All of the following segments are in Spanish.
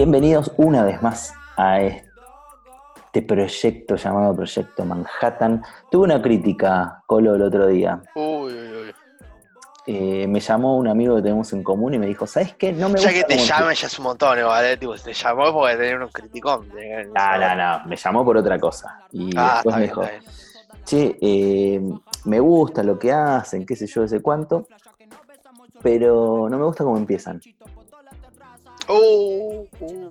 Bienvenidos una vez más a este proyecto llamado Proyecto Manhattan. Tuve una crítica, Colo, el otro día. Uy, uy, uy. Eh, me llamó un amigo que tenemos en común y me dijo, ¿sabes qué? No me Ya gusta que te cómo llame ya es un montón, ¿vale? Tipo, te llamó porque tenía un criticón. No, no, no, me llamó por otra cosa. Y Ah, después me dijo, bien. che, eh, me gusta lo que hacen, qué sé yo, sé cuánto, pero no me gusta cómo empiezan. Uh, uh.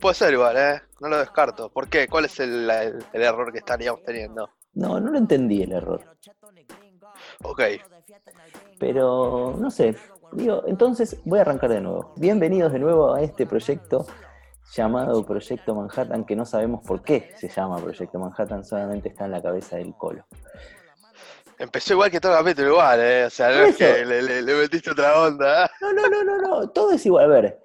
Puede ser igual, ¿eh? No lo descarto. ¿Por qué? ¿Cuál es el, el- el error que estaríamos teniendo? No, no lo entendí el error. Ok. Pero no sé, digo, entonces voy a arrancar de nuevo. Bienvenidos de nuevo a este proyecto llamado Proyecto Manhattan, que no sabemos por qué se llama Proyecto Manhattan, solamente está en la cabeza del colo. Empezó igual que todo el capítulo, igual, ¿eh? O sea, no es que le, le- le metiste otra onda. ¿eh? No, no, no, no, no, todo es igual. A ver,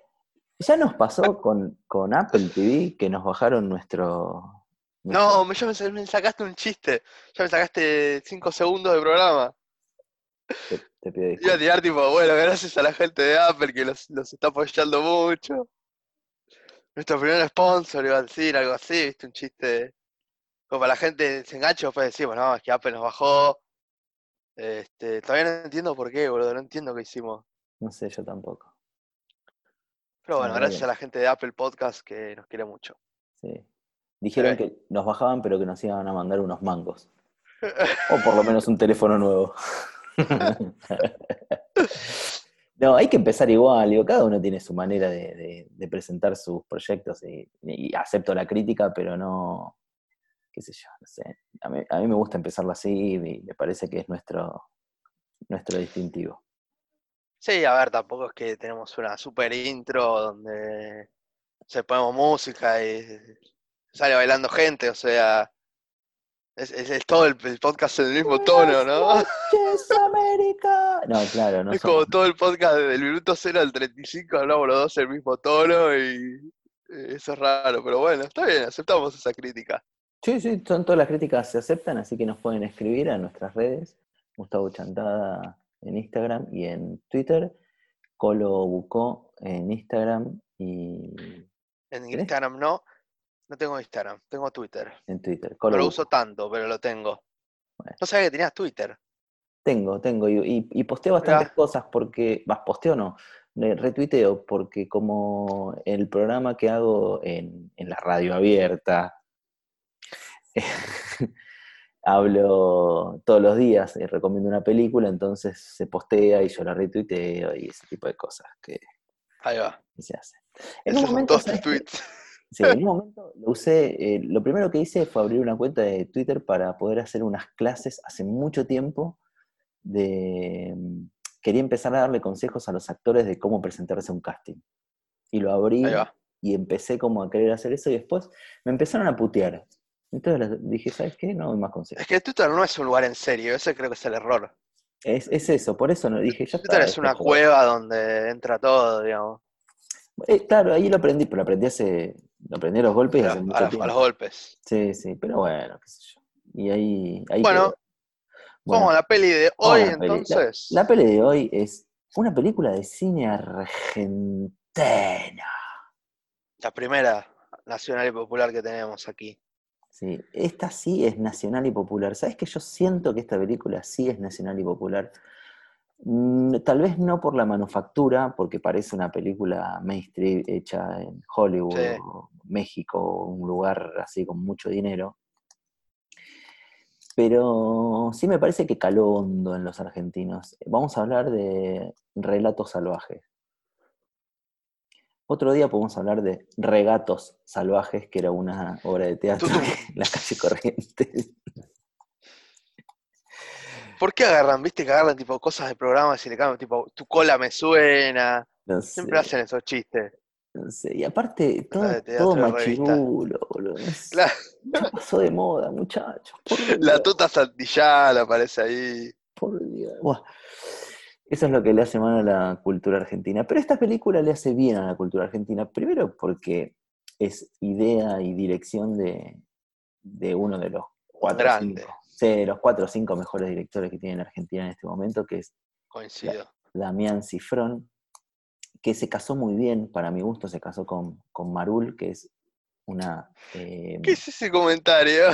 ya nos pasó con, con Apple TV que nos bajaron nuestro... No, ya me, me sacaste un chiste. Ya me sacaste 5 segundos de programa. Te, te pido Iba a disculpas. tirar tipo, bueno, gracias a la gente de Apple que los, los está apoyando mucho. Nuestro primer sponsor, iba a decir algo así, viste, un chiste. Como para la gente se engancha, después decimos, no, es que Apple nos bajó. Este, todavía no entiendo por qué, boludo, no entiendo qué hicimos. No sé, yo tampoco. Pero bueno, gracias a la gente de Apple Podcast que nos quiere mucho. Sí. Dijeron Ok. que nos bajaban, pero que nos iban a mandar unos mangos. O por lo menos un teléfono nuevo. No, hay que empezar igual, digo, cada uno tiene su manera de, de- de presentar sus proyectos y, y acepto la crítica, pero no, qué sé yo, no sé. A mí, a mí me gusta empezarlo así y me parece que es nuestro, nuestro distintivo. Sí, a ver, tampoco es que tenemos una super intro donde se ponemos música y sale bailando gente, o sea, es, es- es todo el, el podcast en el mismo tono, ¿no? Noches, América. No, claro, no Es somos- como todo el podcast del minuto 0 al 35, hablamos los dos el mismo tono y eh, eso es raro, pero bueno, está bien, aceptamos esa crítica. Sí, sí, son todas las críticas se aceptan, así que nos pueden escribir a nuestras redes, Gustavo Chantada en Instagram y en Twitter, Colo Bucó en Instagram y En. Instagram no, no tengo Instagram, tengo Twitter. en Twitter. No Colo lo Bucó. uso tanto, pero lo tengo. Bueno. No sabía que tenías Twitter. Tengo, tengo, y, posteo bastantes cosas porque, vas, posteo no, eh, retuiteo, porque como el programa que hago en, en la radio abierta, hablo todos los días, y recomiendo una película, entonces se postea y yo la retuiteo y ese tipo de cosas que, Ahí va. se hacen. En un son momento, todos tus ¿sabes qué? tweets. Sí, en un momento lo usé, eh, lo primero que hice fue abrir una cuenta de Twitter para poder hacer unas clases hace mucho tiempo de... mm, Quería empezar a darle consejos a los actores de cómo presentarse a un casting. Y lo abrí y empecé como a querer hacer eso y después me empezaron a putear. Entonces dije, ¿sabes qué? No doy más consejos. Es que Twitter no es un lugar en serio, ese creo que es el error. Es, es eso, por eso no dije, ya Twitter es una cueva donde entra todo, digamos. Eh, claro, ahí lo aprendí, pero lo aprendí hace, lo aprendí a los golpes y A, hace mucho los- a tiempo. los golpes. Sí, sí, pero bueno, qué sé yo. Y ahí, ahí Bueno. Bueno, a la peli de hoy, a la entonces. La, peli de hoy es una película de cine argentina. La primera nacional y popular que tenemos aquí. Sí, esta sí es nacional y popular. ¿Sabes que yo siento que esta película sí es nacional y popular? Mm, Tal vez no por la manufactura, porque parece una película mainstream hecha en Hollywood, Sí. o México, un lugar así con mucho dinero. Pero sí me parece que caló hondo en los argentinos. Vamos a hablar de Relatos Salvajes. Otro día podemos hablar de Regatos Salvajes, que era una obra de teatro en la calle Corrientes. ¿Por qué agarran, viste, que agarran tipo cosas de programas y le cambian, tipo, tu cola me suena? No Siempre hacen esos chistes. no sé. Y aparte, todo, todo machirulo, boludo. Ya pasó de moda, muchachos. La tuta Santillán aparece ahí. por Dios. Buah. Eso es lo que le hace mal a la cultura argentina. Pero esta película le hace bien a la cultura argentina. Primero porque es idea y dirección de, de uno de los cuatro grande. cinco, de los cuatro o cinco mejores directores que tiene Argentina en este momento, que es Coincido. Damián Cifrón, que se casó muy bien, para mi gusto, se casó con, con Marul, que es una... eh, ¿Qué es ese comentario?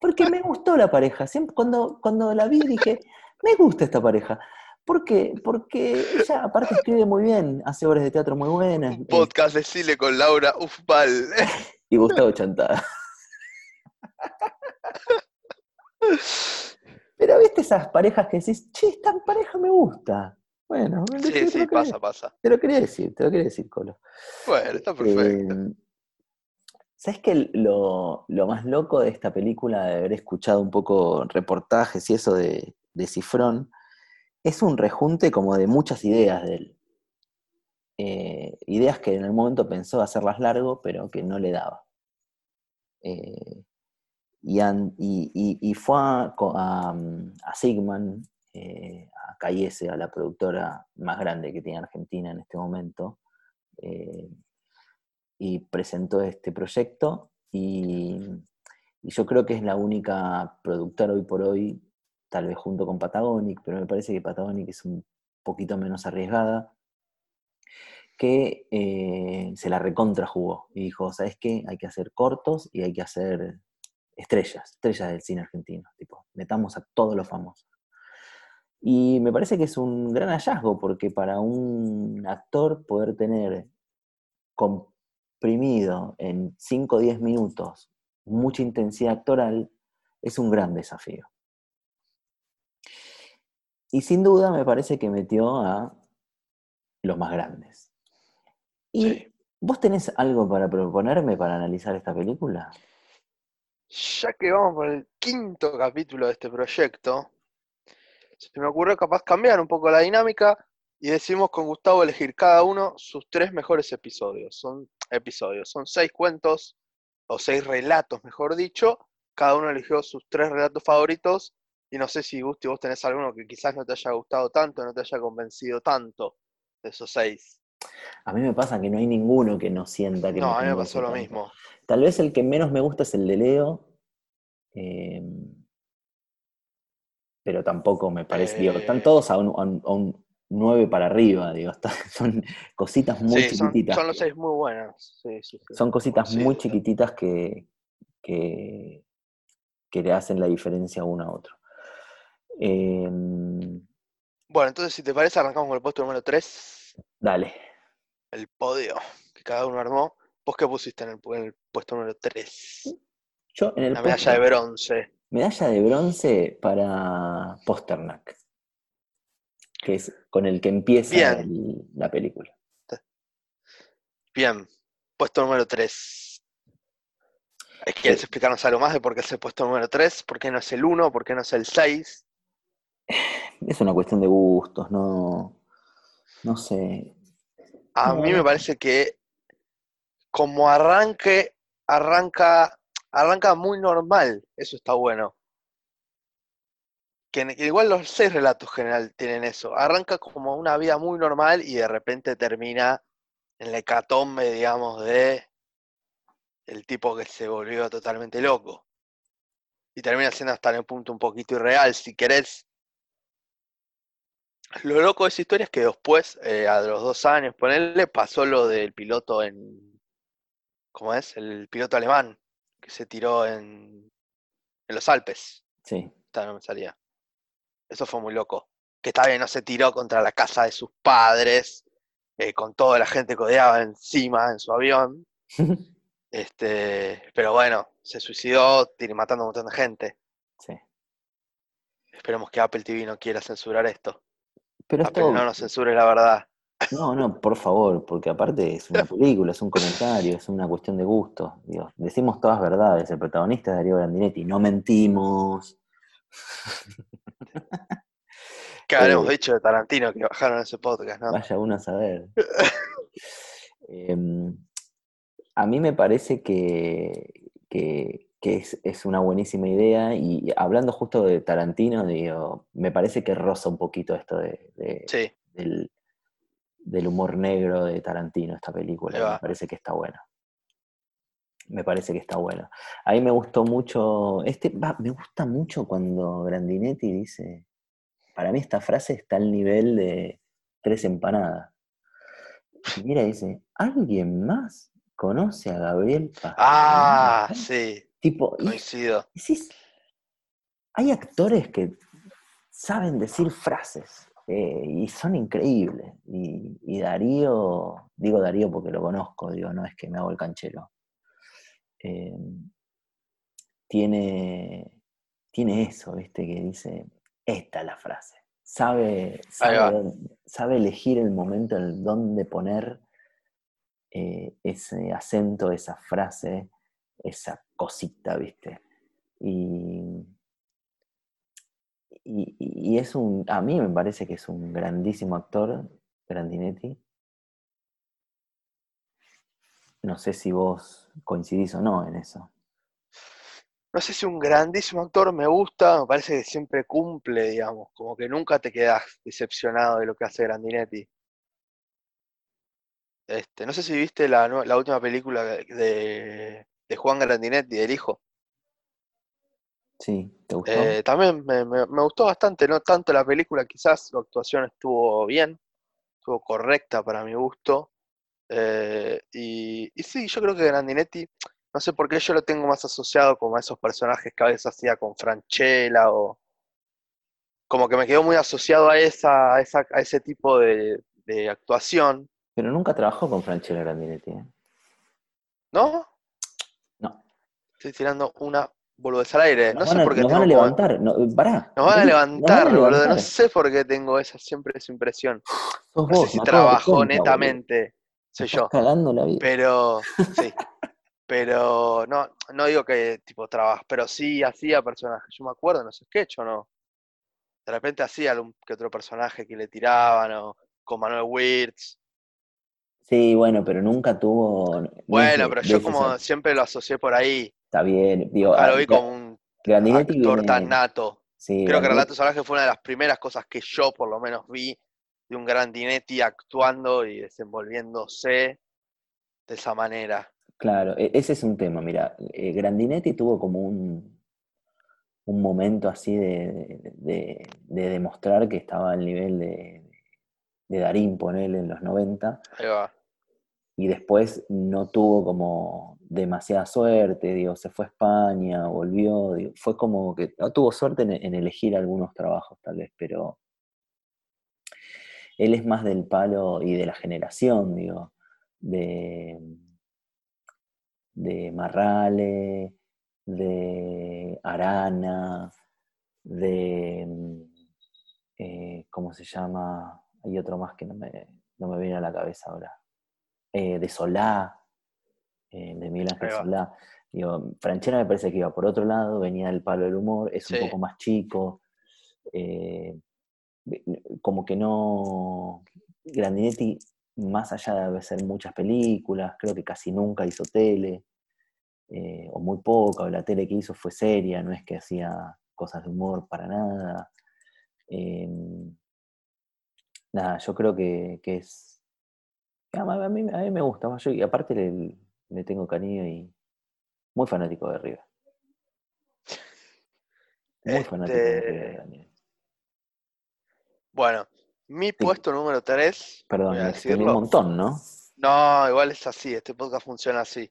porque me gustó la pareja. Siempre, cuando, cuando la vi dije, me gusta esta pareja. ¿Por qué? Porque ella aparte escribe muy bien, hace obras de teatro muy buenas. Un eh, podcast de Chile con Laura Ufbal. y Gustavo Chantada. Pero viste esas parejas que decís, che, esta pareja me gusta. Bueno, te- Sí, te, sí, quería, pasa, pasa. te lo quería decir, te lo quería decir, Colo. Bueno, está perfecto. Eh, ¿Sabes que lo, lo más loco de esta película, de haber escuchado un poco reportajes y eso de, de Cifrón, es un rejunte como de muchas ideas de él. Eh, ideas que en el momento pensó hacerlas largo, pero que no le daba. Eh, y, y- y- fue a, a, a Sigman, eh, a a la productora más grande que tiene Argentina en este momento, y presentó este proyecto y yo creo que es la única productora hoy por hoy, tal vez junto con Patagonic, pero me parece que Patagonic es un poquito menos arriesgada, que eh, se la recontra jugó y dijo, ¿sabes qué? Hay que hacer cortos y hay que hacer estrellas, estrellas del cine argentino, tipo, metamos a todos los famosos. Y me parece que es un gran hallazgo, porque para un actor poder tener comprimido en 5 o 10 minutos mucha intensidad actoral es un gran desafío. Y sin duda me parece que metió a los más grandes. ¿Y Sí. vos tenés algo para proponerme para analizar esta película? Ya que vamos por el quinto capítulo de este proyecto, se me ocurrió capaz cambiar un poco la dinámica y decimos con Gustavo elegir cada uno sus tres mejores episodios. Son episodios, son seis cuentos o seis relatos, mejor dicho. Cada uno eligió sus tres relatos favoritos y no sé si Gusti vos tenés alguno que quizás no te haya gustado tanto, no te haya convencido tanto de esos seis. A mí me pasa que no hay ninguno que no sienta que No, a mí me pasó lo tanto. mismo. Tal vez el que menos me gusta es el de Leo. eh, pero tampoco me parece. digo, están Eh. todos a un, a un- a un 9 para arriba, digo. está- son cositas muy Sí, chiquititas. son los seis muy buenos. Sí, sí, sí. son cositas muy chiquititas que, que, que le hacen la diferencia uno a otro. Eh, Bueno, entonces si te parece arrancamos con el puesto número 3, dale. el podio que cada uno armó. ¿Vos qué pusiste en el, pu- en el puesto número 3? Yo en el La medalla de bronce. medalla de bronce para Posternak, que es con el que empieza el- la película. Bien, puesto número 3. ¿Quieres Sí. explicarnos algo más de por qué es el puesto número 3? ¿Por qué no es el 1? ¿Por qué no es el 6? Es una cuestión de gustos, no, no sé. A No, mí me parece que como arranque, arranca, arranca muy normal. Eso está bueno. Que, que igual los seis relatos general tienen eso. Arranca como una vida muy normal y de repente termina en la hecatombe, digamos, de el tipo que se volvió totalmente loco. Y termina siendo hasta en el punto un poquito irreal, si querés. Lo loco de esa historia es que después, eh, a los dos años, ponerle, pasó lo del piloto en. ¿Cómo es? El piloto alemán que se tiró en, en los Alpes. Sí, Esta no me salía. Eso fue muy loco. Que está bien, no se tiró contra la casa de sus padres, eh, con toda la gente que odiaba encima en su avión. Este, pero bueno, se suicidó matando a un montón de gente. sí. Esperemos que Apple TV no quiera censurar esto. Pero esto, no nos censure la verdad. no, no, por favor, porque aparte es una película, es un comentario, es una cuestión de gusto. Digo, decimos todas verdades, el protagonista es Darío Grandinetti, no mentimos. Que habremos Eh, dicho de Tarantino que bajaron ese podcast, ¿no? Vaya uno a saber. Em, a mí me parece que, que- que es, es una buenísima idea y hablando justo de Tarantino, digo, me parece que roza un poquito esto de, de- Sí, del, del humor negro de Tarantino, esta película. Me parece que está buena. Me parece que está buena. A mí me gustó mucho, este, me gusta mucho cuando Grandinetti dice, para mí esta frase está al nivel de tres empanadas. Y mira, dice, ¿alguien más conoce a Gabriel Pastrana? Ah, sí, Tipo, y coincido. decís, hay actores que saben decir frases eh, y son increíbles. Y, y Darío, digo Darío porque lo conozco, digo, no es que me hago el canchero. Eh, tiene, tiene eso, ¿viste? Que dice, esta es la frase. Sabe, sabe elegir el momento en donde poner eh, ese acento, esa frase, esa cosita, ¿viste? Y, y, es un, a mí me parece que es un grandísimo actor, Grandinetti. No sé si vos coincidís o no en eso. No sé si un grandísimo actor me gusta, me parece que siempre cumple, digamos, como que nunca te quedas decepcionado de lo que hace Grandinetti. Este, no sé si viste la, la última película de, de Juan Grandinetti, del hijo. Sí, ¿te gustó? Eh, también me, me- me gustó bastante, no tanto la película, quizás su actuación estuvo bien, estuvo correcta para mi gusto. Eh, y, y sí, yo creo que Grandinetti, no sé por qué yo lo tengo más asociado como a esos personajes que a veces hacía con Franchella o como que me quedó muy asociado a esa, a esa, a ese tipo de, de actuación, Pero nunca trabajó con Franchella Grandinetti. ¿eh? No. Estoy tirando una boludez al aire, no Nos sé van por qué nos van a tengo levantar. No, pará. Nos van a levantar, boludo. No sé por qué tengo esa, siempre esa impresión. No sé si trabajó cuenta, boludo. netamente, soy yo. cagando la vida. Pero, sí. Pero no, no digo que tipo trabaja, pero sí hacía personajes. Yo me acuerdo en los sketches, ¿o no? De repente hacía algún que otro personaje que le tiraban, o con Manuel Wirtz. Sí, bueno, pero nunca tuvo. Bueno, pero yo como siempre lo asocié por ahí. Está bien. Digo, ah, lo vi como un Grandinetti actor viene- tan nato. sí, Creo que Relatos Salvajes fue una de las primeras cosas que yo por lo menos vi de un Grandinetti actuando y desenvolviéndose de esa manera. Claro, e- ese es un tema. Mira, eh, Grandinetti tuvo como un, un momento así de, de- de demostrar que estaba al nivel de, de Darín, ponele, en los 90. Ahí va. y después no tuvo como demasiada suerte, digo, se fue a España, volvió, fue como que no tuvo suerte en, elegir algunos trabajos tal vez, pero él es más del palo y de la generación, digo, de, de Marrale, de Arana, de, eh, ¿cómo se llama? Hay otro más que no me, no me viene a la cabeza ahora eh, de Solá, eh, de Miguel Ángel. Solá. Digo, Franchella me parece que iba por otro lado, venía del palo del humor, es un poco más chico. eh, como que no. Grandinetti, más allá de hacer muchas películas, creo que casi nunca hizo tele, eh, o muy poca, o la tele que hizo fue seria, no es que hacía cosas de humor para nada. Em, nada, yo creo que, que es. A mí, a mí- me gusta. Yo, y aparte le, le tengo cariño y muy fanático de River. Muy fanático de River. Este, Daniel. Bueno, mi puesto número 3, Perdón, voy a extendí un decirlo. montón, ¿no? No, igual es así, este podcast funciona así.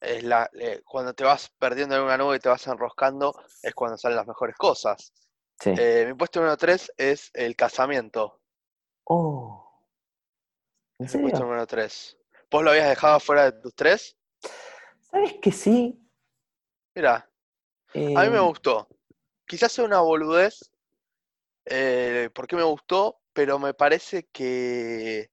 Es la, eh, cuando te vas perdiendo en una nube y te vas enroscando, es cuando salen las mejores cosas. Sí. Eh, mi puesto número 3 es el casamiento. oh. ¿En Es mi puesto número 3. ¿Vos lo habías dejado fuera de tus tres? ¿Sabes que sí? Mira, a mí me Eh, gustó. Quizás sea una boludez, eh, porque me gustó, pero me parece que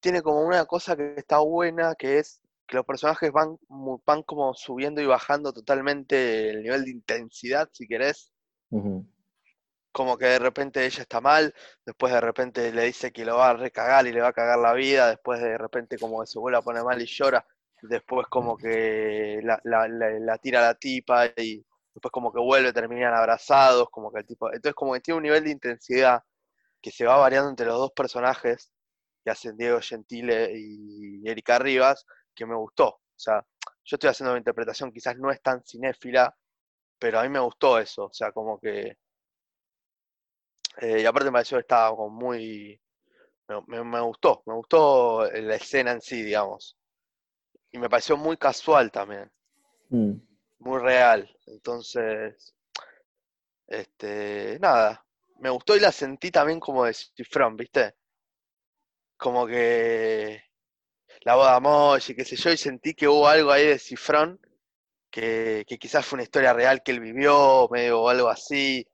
tiene como una cosa que está buena, que es que los personajes van, van como subiendo y bajando totalmente el nivel de intensidad, si querés. ujú. Como que de repente ella está mal, después de repente le dice que lo va a recagar y le va a cagar la vida, después de repente como que se vuelve a poner mal y llora, después como que la, la- la- la tira la tipa y después como que vuelve, terminan abrazados, como que el tipo, entonces como que tiene un nivel de intensidad que se va variando entre los dos personajes que hacen Diego Gentile y Erika Rivas, que me gustó. O sea, yo estoy haciendo mi interpretación, quizás no es tan cinéfila, pero a mí me gustó eso, o sea, como que... eh, y aparte me pareció que estaba como muy, me, me- me gustó, me gustó la escena en sí, digamos. Y me pareció muy casual también, Mm. muy real. Entonces, este, nada, me gustó y la sentí también como de Cifrón, ¿viste? Como que la boda Moshi, qué sé yo, y sentí que hubo algo ahí de Cifrón que, que quizás fue una historia real que él vivió, medio o algo así,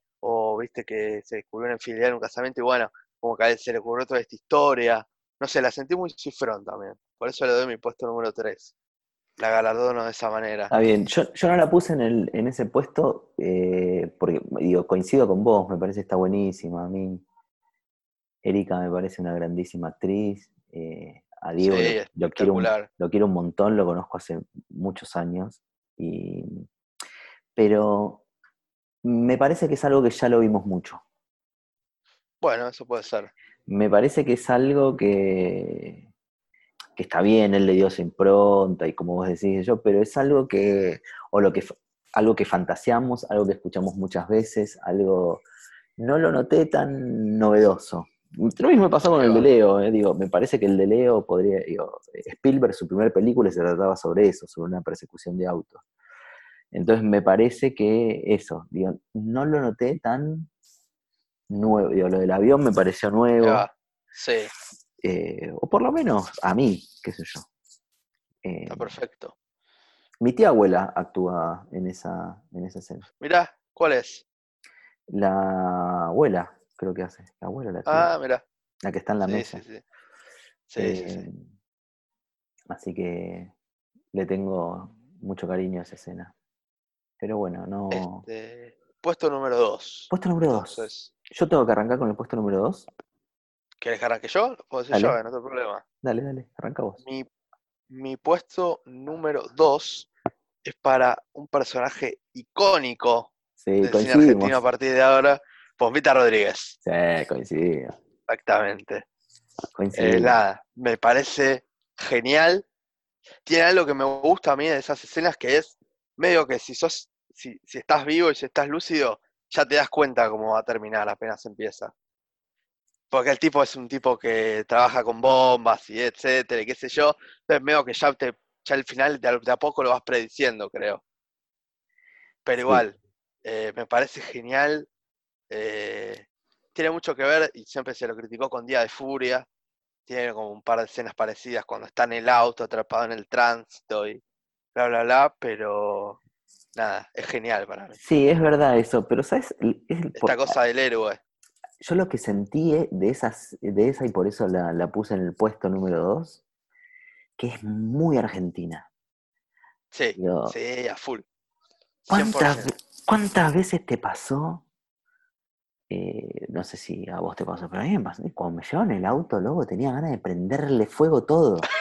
o viste que se descubrió una infidelidad en un casamiento y bueno, como que a él se le ocurrió toda esta historia. No sé, la sentí muy Cifrón también, por eso le doy mi puesto número 3. La galardono de esa manera. Está bien, yo, yo no la puse en, el, en ese puesto eh, porque, digo, coincido con vos, me parece que está buenísima. A mí, Erika me parece una grandísima actriz. eh, a Diego Sí, lo, lo quiero un, lo quiero un montón, lo conozco hace muchos años. Y, pero me parece que es algo que ya lo vimos mucho. Bueno, eso puede ser. Me parece que es algo que, que está bien, él le dio su impronta y como vos decís yo, pero es algo que, o lo que, algo que fantaseamos, algo que escuchamos muchas veces, algo, no lo noté tan novedoso. Lo mismo me pasó con el de Leo, eh, digo, me parece que el de Leo podría, digo, Spielberg, su primera película se trataba sobre eso, sobre una persecución de autos. Entonces me parece que eso, digo, no lo noté tan nuevo, digo, lo del avión me pareció nuevo. Sí, eh, o por lo menos a mí, qué sé yo. Eh, está perfecto. mi tía abuela actúa en esa, en esa escena. Mirá, ¿cuál es? La abuela, creo que hace. La abuela, la tía, Ah, mirá. la que está en la Sí, mesa. sí, sí. Sí, sí, sí. Eh, Así que le tengo mucho cariño a esa escena. Pero bueno, no. Este, puesto número 2. Puesto número 2. Entonces, Yo tengo que arrancar con el puesto número 2. ¿querés que arranque yo? Puedo decir Dale. yo, eh, no tengo problema. Dale, dale, arranca vos. Mi, mi puesto número 2 es para un personaje icónico Sí, del cine argentino a partir de ahora, Pompita Rodríguez. Sí, coincidimos. Exactamente. Eh, coincidimos. nada, me parece genial. Tiene algo que me gusta a mí de esas escenas que es medio que si sos, si, si estás vivo y si estás lúcido, ya te das cuenta cómo va a terminar apenas empieza. Porque el tipo es un tipo que trabaja con bombas y etcétera, y qué sé yo. Entonces medio que ya te, ya al final de a, de a poco lo vas prediciendo, creo. Pero Sí. igual, eh, me parece genial. eh, tiene mucho que ver, y siempre se lo criticó con Día de Furia. Tiene como un par de escenas parecidas cuando está en el auto, atrapado en el tránsito y bla, bla, bla, pero nada, es genial para mí. Sí, es verdad eso, pero ¿sabes? Es el- por- Esta cosa del héroe. yo lo que sentí eh, de, esas, de esa, y por eso la, la puse en el puesto número 2, que es muy argentina. Sí, Digo, sí, a full. ¿Cuántas, 100%. ve- cuántas veces te pasó? eh, no sé si a vos te pasó, pero a mí me pasó. Cuando me llevaban en el auto, luego tenía ganas de prenderle fuego todo.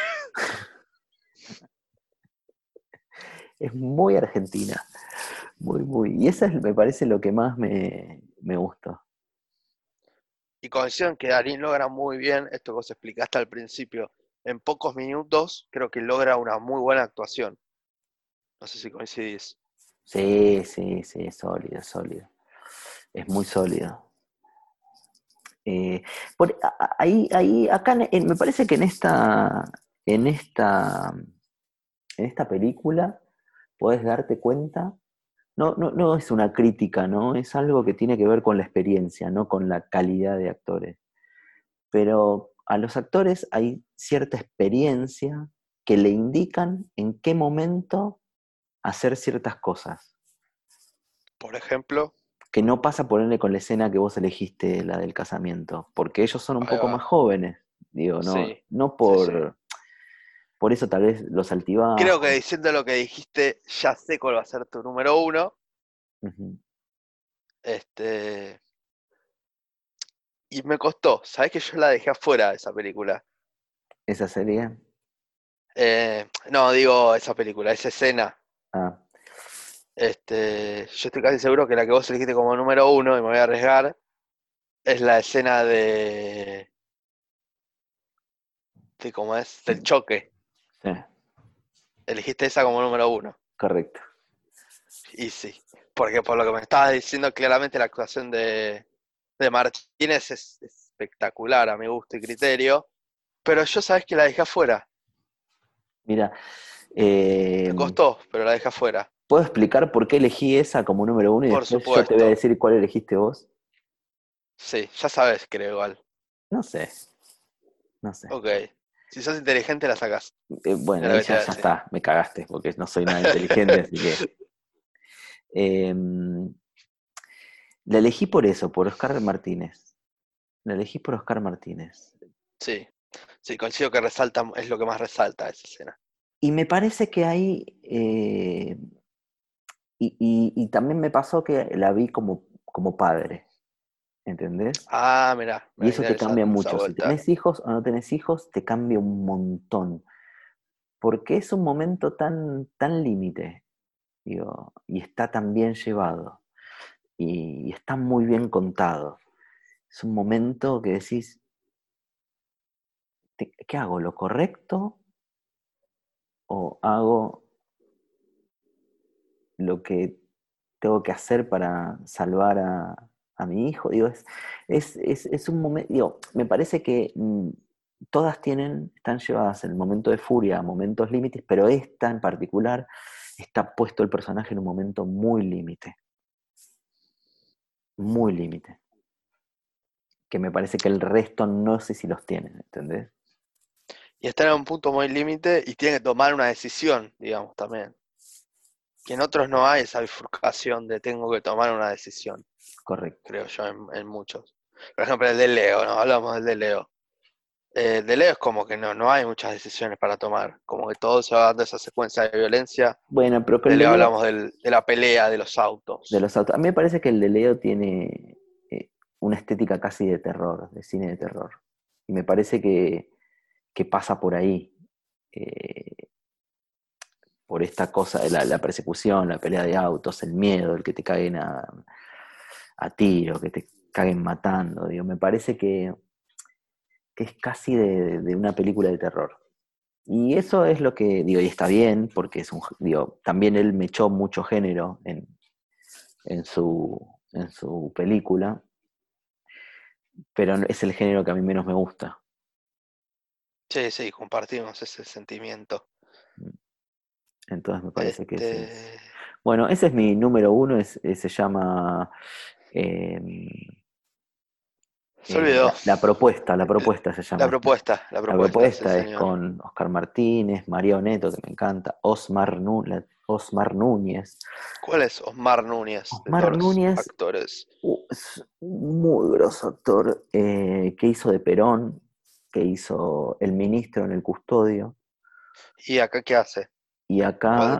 es muy argentina. Muy, muy. Y eso es, me parece lo que más me, me gustó. Y coincido que Darín logra muy bien esto que vos explicaste al principio. En pocos minutos creo que logra una muy buena actuación. No sé si coincidís. Sí, sí, sí, es sólido, sólido. Es muy sólido. Eh, por- ahí, ahí, acá en- me parece que en esta, en esta, en esta película puedes darte cuenta, no, no, no es una crítica, ¿no? Es algo que tiene que ver con la experiencia, no con la calidad de actores. Pero a los actores hay cierta experiencia que le indican en qué momento hacer ciertas cosas. Por ejemplo, Que no pasa ponerle con la escena que vos elegiste, la del casamiento, porque ellos son un Ahí poco va. más jóvenes, digo, no, Sí, no por, sí. Por eso tal vez los altibajos. creo que diciendo lo que dijiste, ya sé cuál va a ser tu número uno. Este. Y me costó, ¿sabés que yo la dejé afuera esa película? Esa serie. Eh, no, digo esa película, esa escena. Ah, Este, yo estoy casi seguro que la que vos elegiste como número uno, y me voy a arriesgar, es la escena de. de cómo es, del choque. Elegiste esa como número uno. correcto. Y sí, porque por lo que me estabas diciendo, claramente la actuación de, de Martínez es, es espectacular a mi gusto y criterio, pero yo sabes que la dejé afuera. Mira, eh, Me costó, pero la dejé afuera. ¿puedo explicar por qué elegí esa como número uno y Por después yo te voy a supuesto. decir cuál elegiste vos? Sí, ya sabes, creo igual. No sé. No sé. Ok. Si sos inteligente, la sacás. Eh, bueno, te ya, está, me cagaste, porque no soy nada inteligente, así que. Em, la elegí por eso, por Oscar Martínez. La elegí por Oscar Martínez. Sí. Sí, coincido que resalta, es lo que más resalta esa escena. Y me parece que ahí. eh, y, y- y también me pasó que la vi como, como padre. ¿Entendés? Ah, mirá. Y eso te cambia mucho. Si tenés hijos o no tenés hijos, te cambia un montón. Porque es un momento tan, tan límite. Digo, y está tan bien llevado. Y, y está muy bien contado. Es un momento que decís, "¿Te- ¿qué hago? ¿Lo correcto? ¿O hago lo que tengo que hacer para salvar a, a mi hijo? Digo, es, es, es- un momento, digo, me parece que mm, todas tienen, están llevadas en el momento de furia a momentos límites, pero esta en particular está puesto el personaje en un momento muy límite. Muy límite. Que me parece que el resto no sé si los tienen, ¿entendés? Y está en un punto muy límite y tiene que tomar una decisión, digamos, también. Que en otros no hay esa bifurcación de tengo que tomar una decisión, Correcto. creo yo, en, en muchos. Por ejemplo, el de Leo, ¿no? Hablamos del de Leo. Eh, de Leo es como que no, no hay muchas decisiones para tomar. Como que todo se va dando esa secuencia de violencia. Bueno, pero que De Leo Leo- hablamos del- de la pelea de los autos. de los autos. A mí me parece que el de Leo tiene eh, una estética casi de terror, de cine de terror. Y me parece que, que pasa por ahí. eh, por esta cosa de la, la persecución, la pelea de autos, el miedo, el que te caguen a, a tiro, que te caguen matando. Digo, me parece que, que es casi de, de una película de terror. Y eso es lo que, digo, y está bien, porque es un, digo, también él me echó mucho género en, en su, en su película, pero es el género que a mí menos me gusta. Sí, sí, compartimos ese sentimiento. Entonces me parece que ese es- Este, Bueno, ese es mi número uno, es- se llama em, Se eh, olvidó. la, la propuesta, la propuesta se llama. La propuesta, la La propuesta, sí, es señor. con Oscar Martínez, María Oneto, que me encanta, Osmar, la- Osmar Núñez. ¿Cuál es Osmar Núñez? Osmar Núñez. Actores. Uh, es un muy grosso actor eh, que hizo de Perón, que hizo El Ministro en El Custodio, ¿Y acá qué hace? y ¿Cuál de acá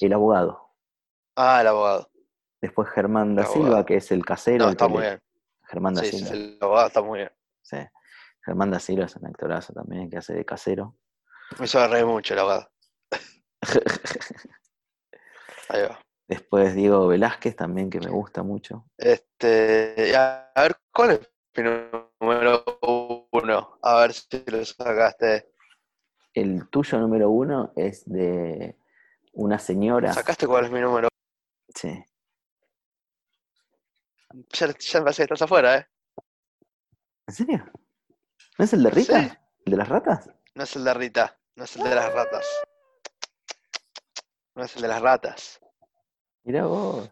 el abogado. Ah, el abogado. Después Germán da Silva, que es el casero. No, está muy le- bien. Germán da Sí, Silva. sí, el abogado está muy bien. sí. Germán da Silva es un actorazo también, que hace de casero. Me hizo reír mucho el abogado. Ahí va. Después Diego Velázquez también, que me gusta mucho. Este, a, a ver, ¿cuál es mi número uno? A ver si lo sacaste. El tuyo número uno es de una señora. ¿Sacaste cuál es mi número? Sí. Que estás afuera, ¿eh? ¿En serio? ¿No es el de Rita? Sí. ¿El de las ratas? No es el de Rita, no es el de las ratas. No es el de las ratas. Mirá vos.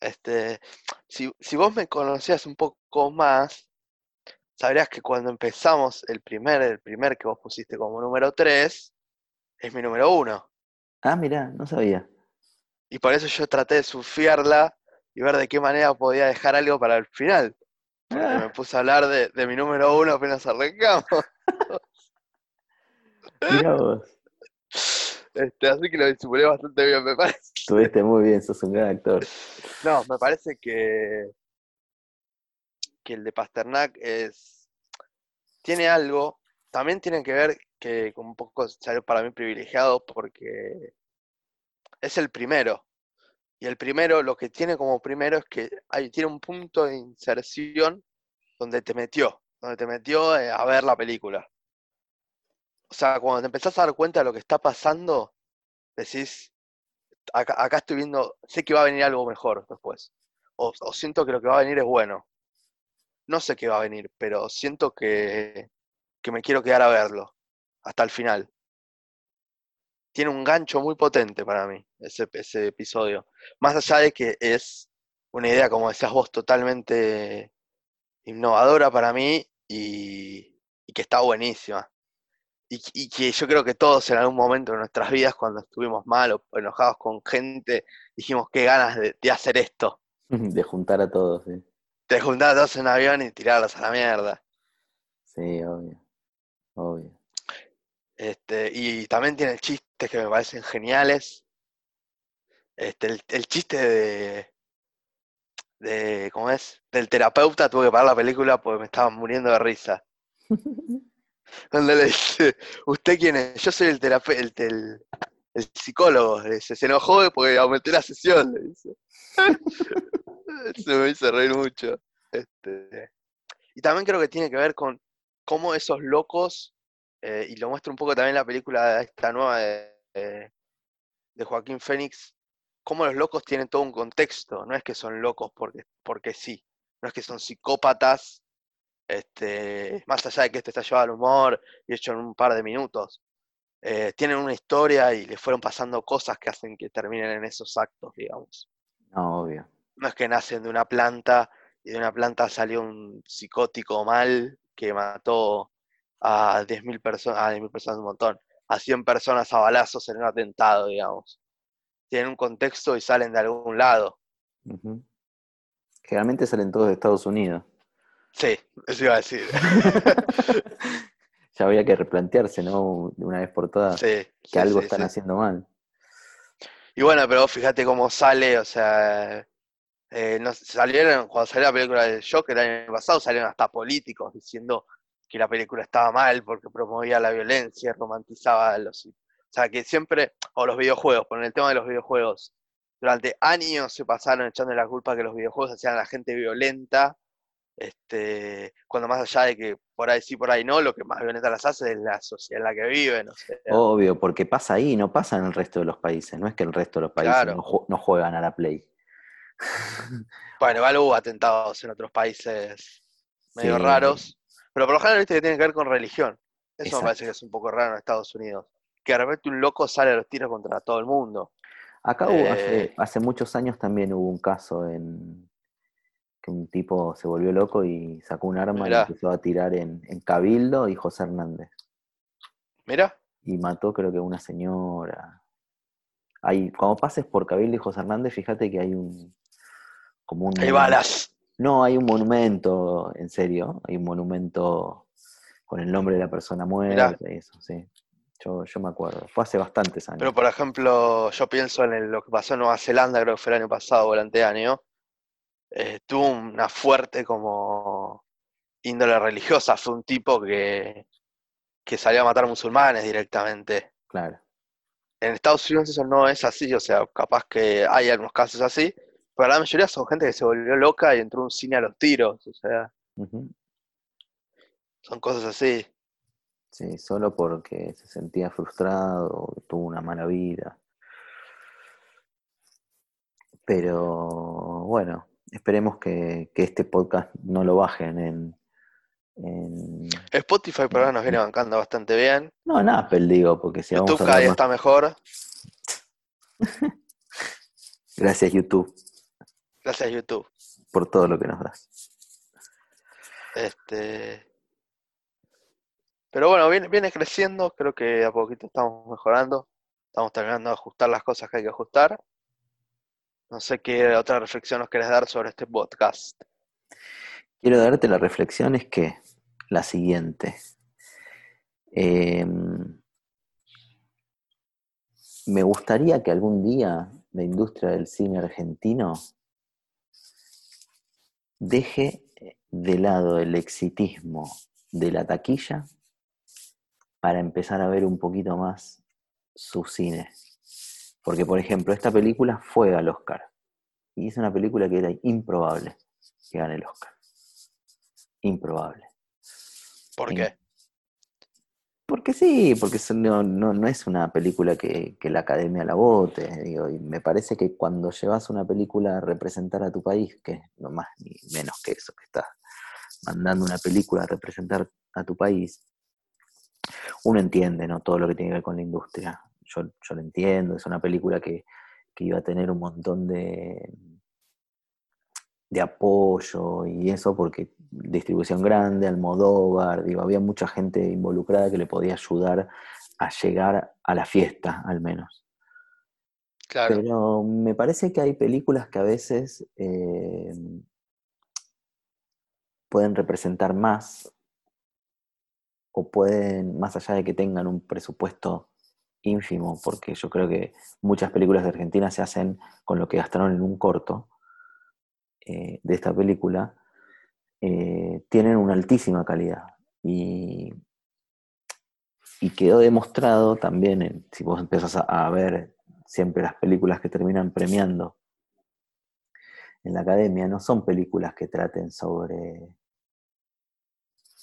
Este, si, si vos me conocías un poco más, sabrías que cuando empezamos el primer, el primer que vos pusiste como número 3, es mi número 1. Ah, mirá, no sabía. Y por eso yo traté de surfearla y ver de qué manera podía dejar algo para el final. Porque Ah. me puse a hablar de, de mi número 1 apenas arrancamos. Mirá vos. Este, así que lo disimulé bastante bien, me parece. Estuviste muy bien, sos un gran actor. No, me parece que, que el de Pasternak es. Tiene algo. También tiene que ver que un poco salió para mí privilegiado porque es el primero. Y el primero, lo que tiene como primero es que hay, tiene un punto de inserción donde te metió, donde te metió eh, a ver la película. O sea, cuando te empezás a dar cuenta de lo que está pasando, decís, acá, acá estoy viendo, sé que va a venir algo mejor después. O, o siento que lo que va a venir es bueno. no sé qué va a venir, pero siento que, que me quiero quedar a verlo hasta el final. Tiene un gancho muy potente para mí, ese, ese episodio. Más allá de que es una idea, como decías vos, totalmente innovadora para mí y, y que está buenísima. Y, y, que yo creo que todos en algún momento de nuestras vidas, cuando estuvimos mal o enojados con gente, dijimos qué ganas de, de hacer esto. De juntar a todos, sí. De juntar a todos en un avión y tirarlos a la mierda. Sí, obvio. Obvio. Este, y también tiene chistes que me parecen geniales. Este, el, el chiste de, de, ¿cómo es? Del terapeuta, tuve que parar la película porque me estaba muriendo de risa. Cuando le dice, ¿usted quién es? Yo soy el terapeuta, el, el, el, psicólogo. Le dice, se enojó porque aumenté la sesión, le dice. Se me hizo reír mucho. Este, y también creo que tiene que ver con cómo esos locos, eh, y lo muestra un poco también la película esta nueva de, de, Joaquín Fénix, cómo los locos tienen todo un contexto, no es que son locos porque, porque sí, no es que son psicópatas, este, más allá de que este está llevado al humor y hecho en un par de minutos, eh, tienen una historia y le fueron pasando cosas que hacen que terminen en esos actos, digamos. No, obvio. No es que nacen de una planta y de una planta salió un psicótico mal que mató a 10.000 personas, a 10.000 personas un montón, a 100 personas a balazos en un atentado, digamos tienen un contexto y salen de algún lado. Uh -huh. Generalmente salen todos de Estados Unidos. Sí, eso iba a decir. ya habría que replantearse, ¿no? De una vez por todas, sí, que sí, algo sí, están haciendo mal. Y bueno, pero fíjate cómo sale, o sea, eh, no, salieron, cuando salió la película del Joker el año pasado, salieron hasta políticos diciendo que la película estaba mal porque promovía la violencia, romantizaba a los o sea, que siempre, o los videojuegos, por el tema de los videojuegos, durante años se pasaron echando la culpa que los videojuegos hacían a la gente violenta, este, cuando más allá de que por ahí sí, por ahí no, lo que más violenta las hace es la sociedad en la que viven. O sea. Obvio, porque pasa ahí, no pasa en el resto de los países, no es que el resto de los países Claro. no, ju- no juegan a la Play. Bueno, igual hubo atentados en otros países medio Sí. raros, pero por lo general viste que tiene que ver con religión. Eso Exacto. me parece que es un poco raro en Estados Unidos. Que de repente un loco sale a los tiros contra todo el mundo. Acá hubo, hace, Eh. hace muchos años también hubo un caso en que un tipo se volvió loco y sacó un arma Mirá. y empezó a tirar en, en Cabildo y José Hernández. Mira, Y mató creo que a una señora. Hay, cuando pases por Cabildo y José Hernández, fíjate que hay un como un hay balas. No, hay un monumento, en serio, hay un monumento con el nombre de la persona muerta y eso, sí. Yo, yo me acuerdo. Fue hace bastantes años. Pero por ejemplo, yo pienso en el- lo que pasó en Nueva Zelanda, creo que fue el año pasado o el anteaño. Eh, tuvo una fuerte como índole religiosa. Fue un tipo que, que salió a matar musulmanes directamente. Claro. En Estados Unidos eso no es así, o sea, capaz que hay algunos casos así, pero la mayoría son gente que se volvió loca y entró a un cine a los tiros, o sea, son cosas así. Sí, solo porque se sentía frustrado, tuvo una mala vida. Pero bueno, esperemos que, que este podcast no lo bajen en, en- Spotify por ahora nos viene bancando bastante bien. No, en Apple digo, porque si vamos YouTube a cada día más- está mejor. Gracias YouTube Gracias YouTube. por todo lo que nos das. Este. Pero bueno, viene, viene creciendo, creo que a poquito estamos mejorando. Estamos terminando de ajustar las cosas que hay que ajustar. No sé qué otra reflexión nos querés dar sobre este podcast. Quiero darte la reflexión es que la siguiente. Em, me gustaría que algún día la industria del cine argentino deje de lado el exitismo de la taquilla para empezar a ver un poquito más su cine. Porque, por ejemplo, esta película fue al Oscar. Y es una película que era improbable que gane el Oscar. Improbable. ¿Por qué? Porque sí, porque no, no, no es una película que, la academia la vote. Digo, y me parece que cuando llevas una película a representar a tu país, que no más ni menos que eso, que está mandando una película a representar a tu país, uno entiende, ¿no? Todo lo que tiene que ver con la industria. Yo, yo lo entiendo, es una película que, que iba a tener un montón de, de apoyo y eso porque distribución grande, Almodóvar, digo, había mucha gente involucrada que le podía ayudar a llegar a la fiesta, al menos. Claro. Pero me parece que hay películas que a veces eh, pueden representar más o pueden, más allá de que tengan un presupuesto ínfimo, porque yo creo que muchas películas de Argentina se hacen con lo que gastaron en un corto eh, de esta película, eh, tienen una altísima calidad. Y, quedó demostrado también, si vos empiezas a, ver siempre las películas que terminan premiando en la academia, no son películas que traten sobre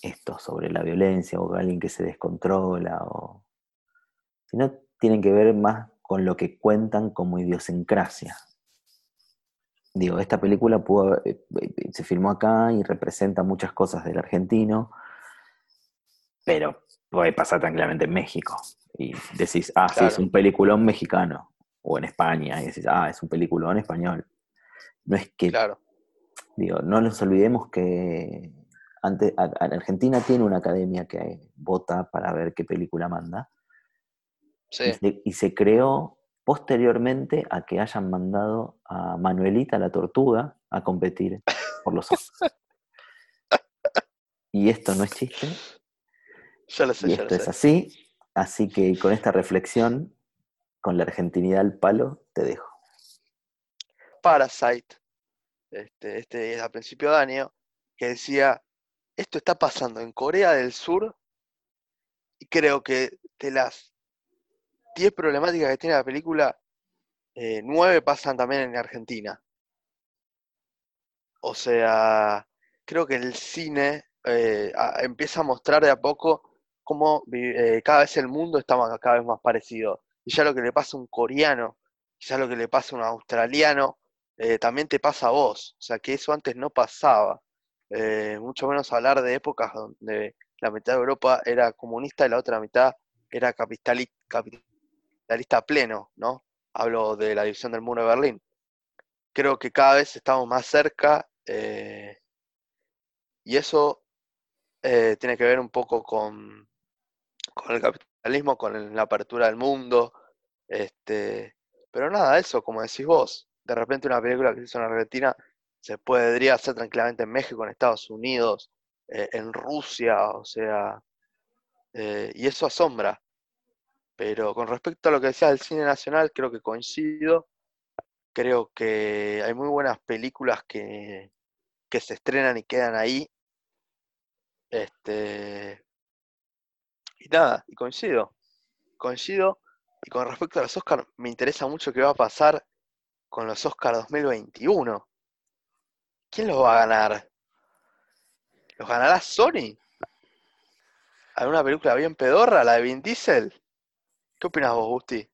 esto, sobre la violencia o alguien que se descontrola, o, sino tienen que ver más con lo que cuentan como idiosincrasia. Digo, esta película pudo, eh, eh, se filmó acá y representa muchas cosas del argentino, pero puede pasar tranquilamente en México. Y decís, ah, sí, es un peliculón mexicano, o en España, y decís, ah, es un peliculón español. No es que, Claro. digo, no nos olvidemos que ante, a- a- Argentina tiene una academia que vota para ver qué película manda, y, Sí. se, y se creó posteriormente a que hayan mandado a Manuelita la Tortuga a competir por los Oscars. Y esto no es chiste, Ya lo sé, y ya lo esto es sé. así, así que con esta reflexión, con la argentinidad al palo, te dejo. Parasite, este, este a principio de año, que decía, esto está pasando en Corea del Sur y creo que de las 10 problemáticas que tiene la película, eh, 9 pasan también en Argentina. O sea, creo que el cine eh, empieza a mostrar de a poco cómo eh, cada vez el mundo está más- cada vez más parecido. Y ya lo que le pasa a un coreano, ya lo que le pasa a un australiano, eh, también te pasa a vos. O sea, que eso antes no pasaba. Mucho menos hablar de épocas donde la mitad de Europa era comunista y la otra mitad era capitali- capitalista pleno, ¿no? Hablo de la división del muro de Berlín. Creo que cada vez estamos más cerca eh, y eso eh, tiene que ver un poco con, con el capitalismo, con la apertura del mundo. Este, pero nada, eso, como decís vos, de repente una película que se hizo en Argentina se podría hacer tranquilamente en México, en Estados Unidos, eh, en Rusia, o sea, y eso asombra. Pero con respecto a lo que decías del cine nacional, creo que coincido. Creo que hay muy buenas películas que, que se estrenan y quedan ahí. Este, y nada, y coincido. Coincido. Y con respecto a los Oscars, me interesa mucho qué va a pasar con los Oscars 2021. ¿Quién los va a ganar? ¿Los ganará Sony? ¿Alguna película bien pedorra? ¿La de Vin Diesel? ¿Qué opinas vos, Gusti?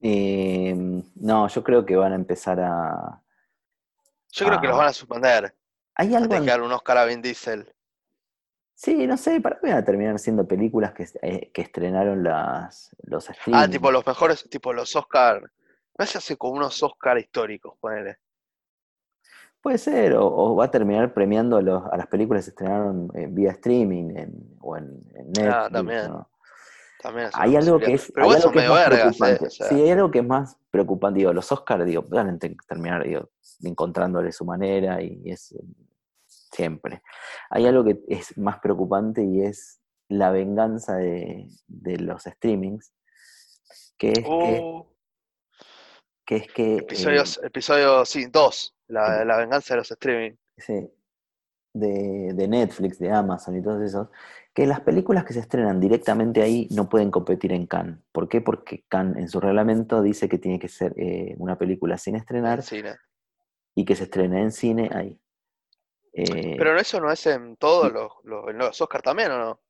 Eh, no, yo creo que van a empezar a... Yo creo que los Ah. van a suspender Hay algo... de en- un Oscar a Vin Diesel. Sí, no sé, para mí van a terminar siendo películas que, eh, que estrenaron las, los Ah, streaming. tipo los mejores, tipo los Oscar. No se hace como unos Oscar históricos, ponele. Puede ser, o, o va a terminar premiando a, los- a las películas que se estrenaron eh, vía streaming en- o en, en Netflix. Ah, también. ¿no? También Hay algo que es, Pero hay algo que es más vergas, ¿eh? preocupante. O sea, Sí, hay algo que es más preocupante. Digo, los Oscars, digo, van a te- terminar digo, encontrándole su manera y es eh, siempre. Hay algo que es más preocupante y es la venganza de, de los streamings, que es que, uh, que es que eh, episodios, episodio, sí, dos. La, la venganza de los streaming. sí, de, de Netflix, de Amazon y todos esos, que las películas que se estrenan directamente ahí no pueden competir en Cannes. ¿Por qué? Porque Cannes en su reglamento dice que tiene que ser eh, una película sin en estrenar cine. y que se estrene en cine ahí. Eh, Pero eso no es en todos los, los, en los Oscar también, ¿o no?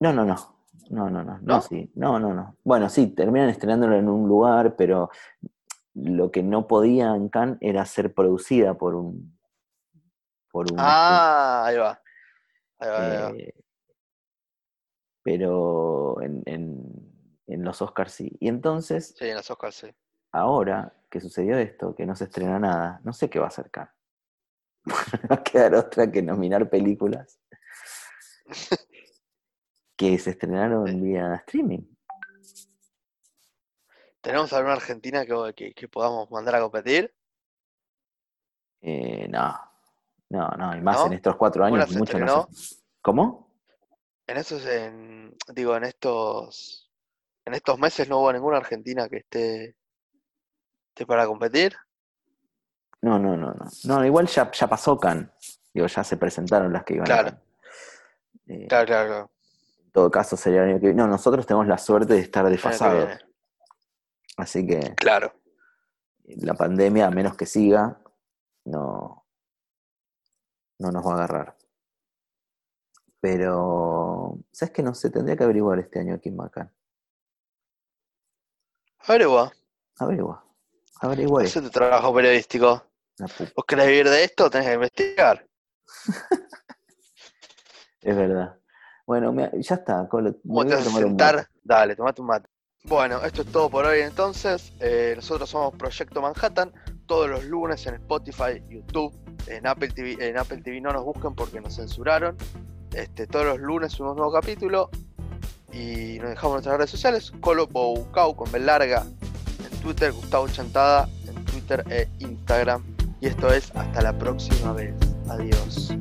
no, no, no. No, no, no, no, ¿No? sí, no, no, no. Bueno, sí, terminan estrenándolo en un lugar, pero lo que no podía en Cannes era ser producida por un, por un Ah, ahí va. Ahí va, ahí va. eh, pero en, en- en los Oscars sí. Y entonces, Sí, en los Oscars sí. ahora que sucedió esto, que no se estrena nada, no sé qué va a. No va a quedar otra que nominar películas que se estrenaron vía streaming. ¿Tenemos alguna Argentina que, que, que podamos mandar a competir? Eh, no, no, no, y más ¿No? en estos cuatro ¿Una años mucho no estrenó? sé. ¿Cómo? En esos, en, digo, en estos, en estos meses no hubo ninguna Argentina que esté, esté para competir. No, no, no, no. No, igual ya, ya pasó Cannes. Digo, ya se presentaron las que iban a Claro. Eh, Claro, claro, claro. En todo caso sería el año que viene. No, nosotros tenemos la suerte de estar desfasados. Así que Claro. la pandemia, a menos que siga, no, no nos va a agarrar. Pero, ¿sabes qué? No sé, tendría que averiguar este año aquí en Macán. Averigua. Averigua. Averigua Ese es tu trabajo periodístico. ¿Vos querés vivir de esto? Tenés que investigar. Es verdad. Bueno, mira, ya está. Colo, me ¿Cómo voy a tomar un sentar? mate. Dale, tomate un mate. Bueno, esto es todo por hoy entonces. Eh, nosotros somos Proyecto Manhattan. Todos los lunes en Spotify, YouTube, en Apple TV. En Apple TV no nos busquen porque nos censuraron. Este, todos los lunes subimos un nuevo capítulo. Y nos dejamos nuestras redes sociales. Colo Boucau con B larga en Twitter, Gustavo Chantada en Twitter e Instagram. Y esto es hasta la próxima vez. Adiós.